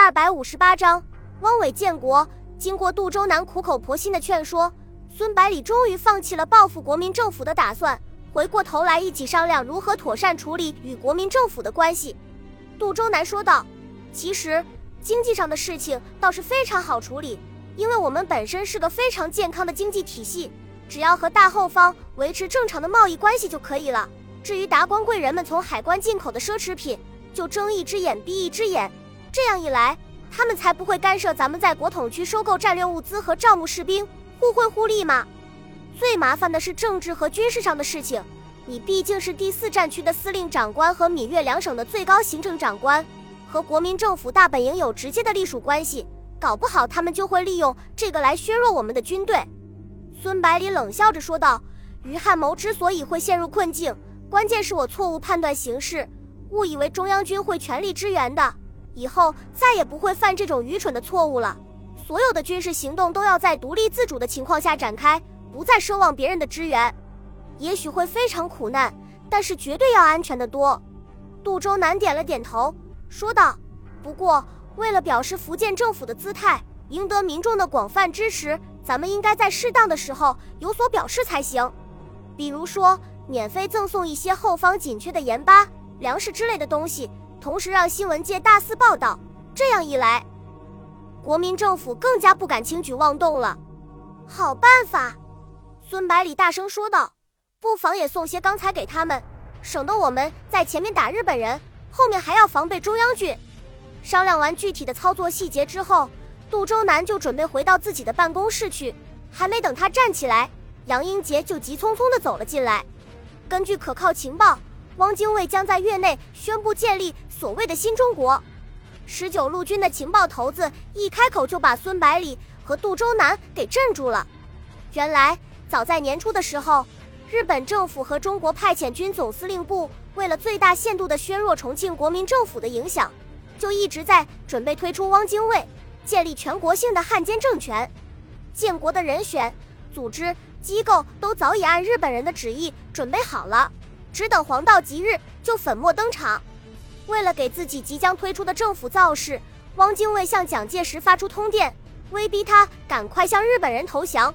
二百五十八章，汪伪建国。经过杜周南苦口婆心的劝说，孙百里终于放弃了报复国民政府的打算，回过头来一起商量如何妥善处理与国民政府的关系。杜周南说道：“其实经济上的事情倒是非常好处理，因为我们本身是个非常健康的经济体系，只要和大后方维持正常的贸易关系就可以了。至于达官贵人们从海关进口的奢侈品，就睁一只眼闭一只眼。”这样一来，他们才不会干涉咱们在国统区收购战略物资和招募士兵，互惠互利嘛。最麻烦的是政治和军事上的事情，你毕竟是第四战区的司令长官和闽粤两省的最高行政长官，和国民政府大本营有直接的隶属关系，搞不好他们就会利用这个来削弱我们的军队。孙百里冷笑着说道：“于汉谋之所以会陷入困境，关键是我错误判断形势，误以为中央军会全力支援的。”以后再也不会犯这种愚蠢的错误了。所有的军事行动都要在独立自主的情况下展开，不再奢望别人的支援。也许会非常苦难，但是绝对要安全的多。杜周南点了点头，说道：“不过，为了表示福建政府的姿态，赢得民众的广泛支持，咱们应该在适当的时候有所表示才行。比如说，免费赠送一些后方紧缺的盐巴、粮食之类的东西。”同时让新闻界大肆报道，这样一来，国民政府更加不敢轻举妄动了。好办法，孙百里大声说道：“不妨也送些钢材给他们，省得我们在前面打日本人，后面还要防备中央军。”商量完具体的操作细节之后，杜周南就准备回到自己的办公室去。还没等他站起来，杨英杰就急匆匆地走了进来。根据可靠情报。汪精卫将在月内宣布建立所谓的新中国。十九路军的情报头子一开口就把孙百里和杜周南给镇住了。原来，早在年初的时候，日本政府和中国派遣军总司令部为了最大限度地削弱重庆国民政府的影响，就一直在准备推出汪精卫，建立全国性的汉奸政权。建国的人选、组织、机构都早已按日本人的旨意准备好了。只等黄道吉日就粉墨登场。为了给自己即将推出的政府造势，汪精卫向蒋介石发出通电，威逼他赶快向日本人投降，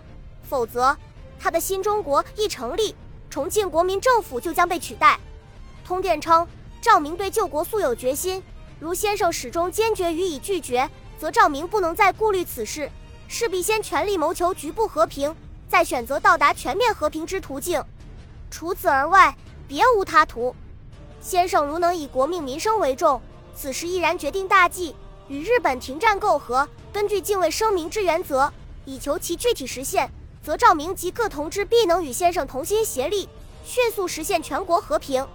否则他的新中国一成立，重庆国民政府就将被取代。通电称，赵明对救国素有决心，如先生始终坚决予以拒绝，则赵明不能再顾虑此事，势必先全力谋求局部和平，再选择到达全面和平之途径。除此而外。别无他途，先生如能以国命民生为重，此时毅然决定大计，与日本停战媾和。根据敬畏声明之原则，以求其具体实现，则赵明及各同志必能与先生同心协力，迅速实现全国和平。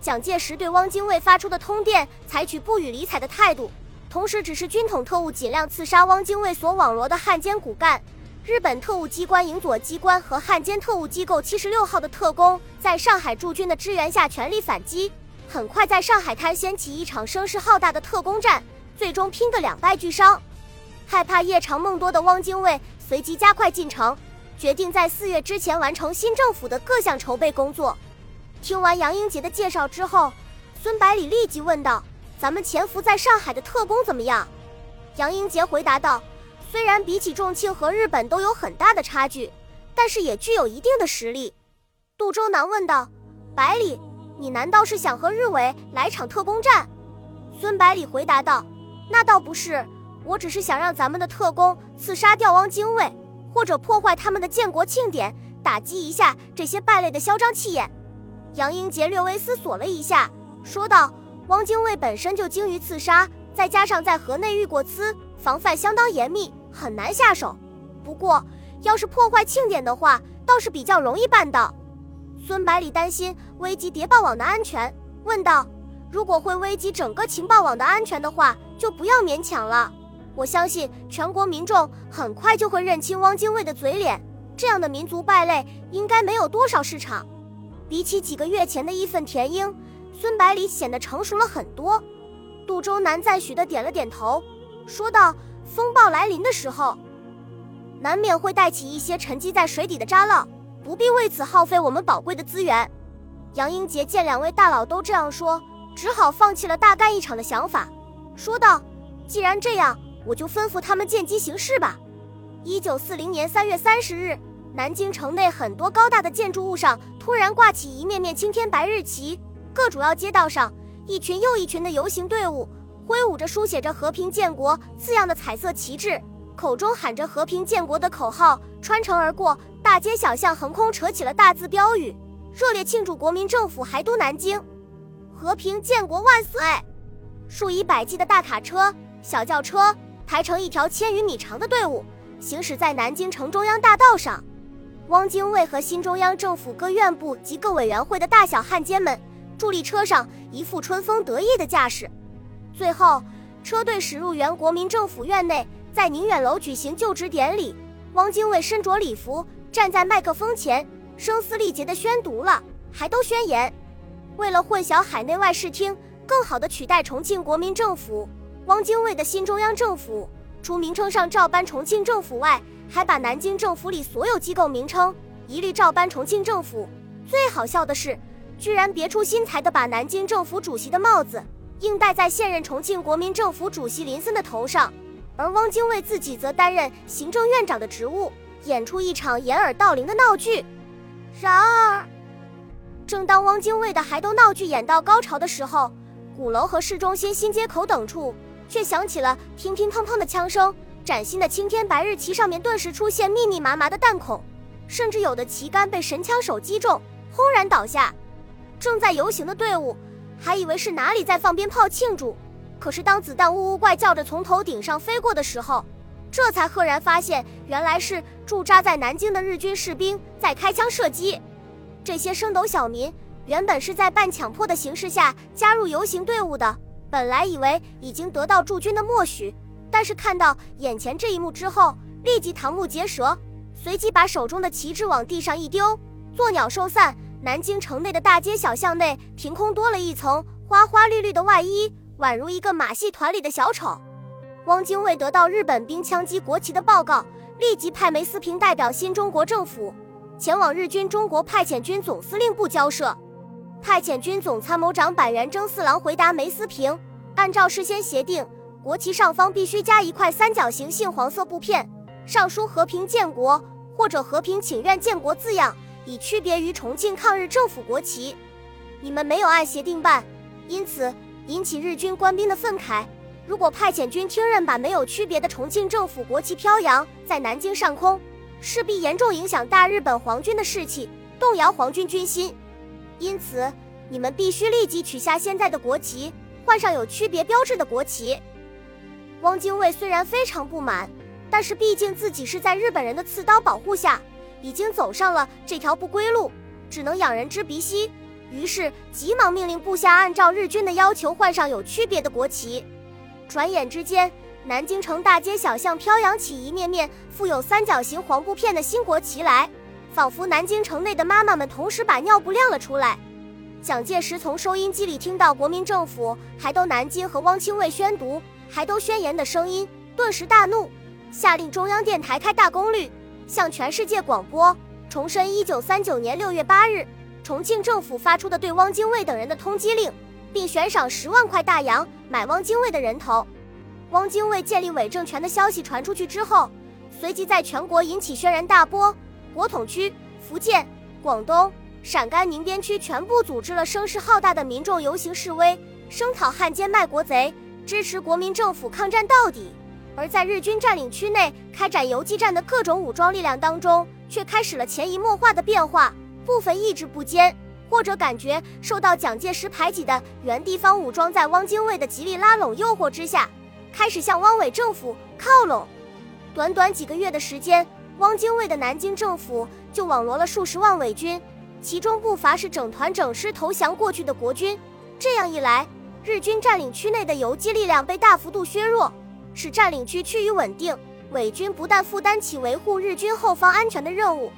蒋介石对汪精卫发出的通电采取不予理睬的态度，同时指示军统特务尽量刺杀汪精卫所网罗的汉奸骨干。日本特务机关营佐机关和汉奸特务机构七十六号的特工，在上海驻军的支援下全力反击，很快在上海滩掀起一场声势浩大的特工战，最终拼个两败俱伤。害怕夜长梦多的汪精卫随即加快进程，决定在四月之前完成新政府的各项筹备工作。听完杨英杰的介绍之后，孙百里立即问道：“咱们潜伏在上海的特工怎么样？”杨英杰回答道。虽然比起重庆和日本都有很大的差距，但是也具有一定的实力。杜周南问道：“百里，你难道是想和日伪来场特工战？”孙百里回答道：“那倒不是，我只是想让咱们的特工刺杀掉汪精卫，或者破坏他们的建国庆典，打击一下这些败类的嚣张气焰。”杨英杰略微思索了一下，说道：“汪精卫本身就精于刺杀，再加上在河内遇过刺。”防范相当严密，很难下手。不过，要是破坏庆典的话，倒是比较容易办到。孙百里担心危及谍报网的安全，问道：“如果会危及整个情报网的安全的话，就不要勉强了。我相信全国民众很快就会认清汪精卫的嘴脸，这样的民族败类应该没有多少市场。”比起几个月前的义愤填膺，孙百里显得成熟了很多。杜周南赞许的点了点头。说道：“风暴来临的时候，难免会带起一些沉积在水底的渣滓，不必为此耗费我们宝贵的资源。”杨英杰见两位大佬都这样说，只好放弃了大干一场的想法，说道：“既然这样，我就吩咐他们见机行事吧。一九四零年三月三十日，南京城内很多高大的建筑物上突然挂起一面面青天白日旗，各主要街道上，一群又一群的游行队伍挥舞着书写着“和平建国”字样的彩色旗帜，口中喊着“和平建国”的口号，穿城而过，大街小巷横空扯起了大字标语，热烈庆祝国民政府还都南京，和平建国万岁！数以百计的大卡车。小轿车排成一条千余米长的队伍，行驶在南京城中央大道上。汪精卫和新中央政府各院部及各委员会的大小汉奸们伫立车上，一副春风得意的架势。最后，车队驶入原国民政府院内，在宁远楼举行就职典礼。汪精卫身着礼服，站在麦克风前，声嘶力竭地宣读了《还都宣言》。为了混淆海内外视听，更好地取代重庆国民政府。汪精卫的新中央政府，除名称上照搬重庆政府外，还把南京政府里所有机构名称一律照搬重庆政府。最好笑的是，居然别出心裁地把南京政府主席的帽子硬戴在现任重庆国民政府主席林森的头上，而汪精卫自己则担任行政院长的职务，演出一场掩耳盗铃的闹剧。然而，正当汪精卫的还都闹剧演到高潮的时候，鼓楼和市中心新街口等处。却响起了乒乒乓乓的枪声，崭新的青天白日旗上面顿时出现密密麻麻的弹孔，甚至有的旗杆被神枪手击中，轰然倒下。正在游行的队伍还以为是哪里在放鞭炮庆祝，可是当子弹呜呜怪叫着从头顶上飞过的时候，这才赫然发现，原来是驻扎在南京的日军士兵在开枪射击。这些升斗小民原本是在半强迫的形式下加入游行队伍的。本来以为已经得到驻军的默许，但是看到眼前这一幕之后，立即瞠目结舌，随即把手中的旗帜往地上一丢，作鸟兽散。南京城内的大街小巷内，凭空多了一层花花绿绿的外衣，宛如一个马戏团里的小丑。汪精卫得到日本兵枪击国旗的报告，立即派梅思平代表新中国政府前往日军中国派遣军总司令部交涉。派遣军总参谋长板垣征四郎回答梅思平。按照事先协定，国旗上方必须加一块三角形杏黄色布片，上书“和平建国”或者“和平请愿建国”字样，以区别于重庆抗日政府国旗。你们没有按协定办，因此引起日军官兵的愤慨。如果派遣军听任把没有区别的重庆政府国旗飘扬在南京上空，势必严重影响大日本皇军的士气，动摇皇军军心。因此，你们必须立即取下现在的国旗。换上有区别标志的国旗。汪精卫虽然非常不满，但是毕竟自己是在日本人的刺刀保护下，已经走上了这条不归路，只能仰人之鼻息。于是急忙命令部下按照日军的要求换上有区别的国旗。转眼之间，南京城大街小巷飘扬起一面面附有三角形黄布片的新国旗来，仿佛南京城内的妈妈们同时把尿布晾了出来。蒋介石从收音机里听到国民政府还都南京和汪精卫宣读还都宣言的声音，顿时大怒，下令中央电台开大功率，向全世界广播，重申一九三九年六月八日重庆政府发出的对汪精卫等人的通缉令，并悬赏十万块大洋买汪精卫的人头。汪精卫建立伪政权的消息传出去之后，随即在全国引起轩然大波，国统区、福建、广东。陕甘宁边区全部组织了声势浩大的民众游行示威，声讨汉奸卖国贼，支持国民政府抗战到底。而在日军占领区内开展游击战的各种武装力量当中，却开始了潜移默化的变化。部分意志不坚，或者感觉受到蒋介石排挤的原地方武装，在汪精卫的极力拉拢诱惑之下，开始向汪伪政府靠拢。短短几个月的时间，汪精卫的南京政府就网罗了数十万伪军。其中不乏是整团整师投降过去的国军，这样一来，日军占领区内的游击力量被大幅度削弱，使占领区趋于稳定。伪军不但负担起维护日军后方安全的任务，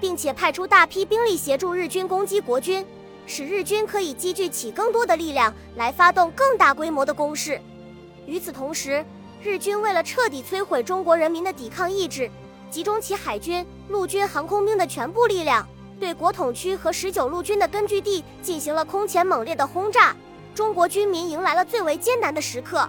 并且派出大批兵力协助日军攻击国军，使日军可以积聚起更多的力量来发动更大规模的攻势。与此同时，日军为了彻底摧毁中国人民的抵抗意志，集中起海军、陆军、航空兵的全部力量。对国统区和十九路军的根据地进行了空前猛烈的轰炸，中国军民迎来了最为艰难的时刻。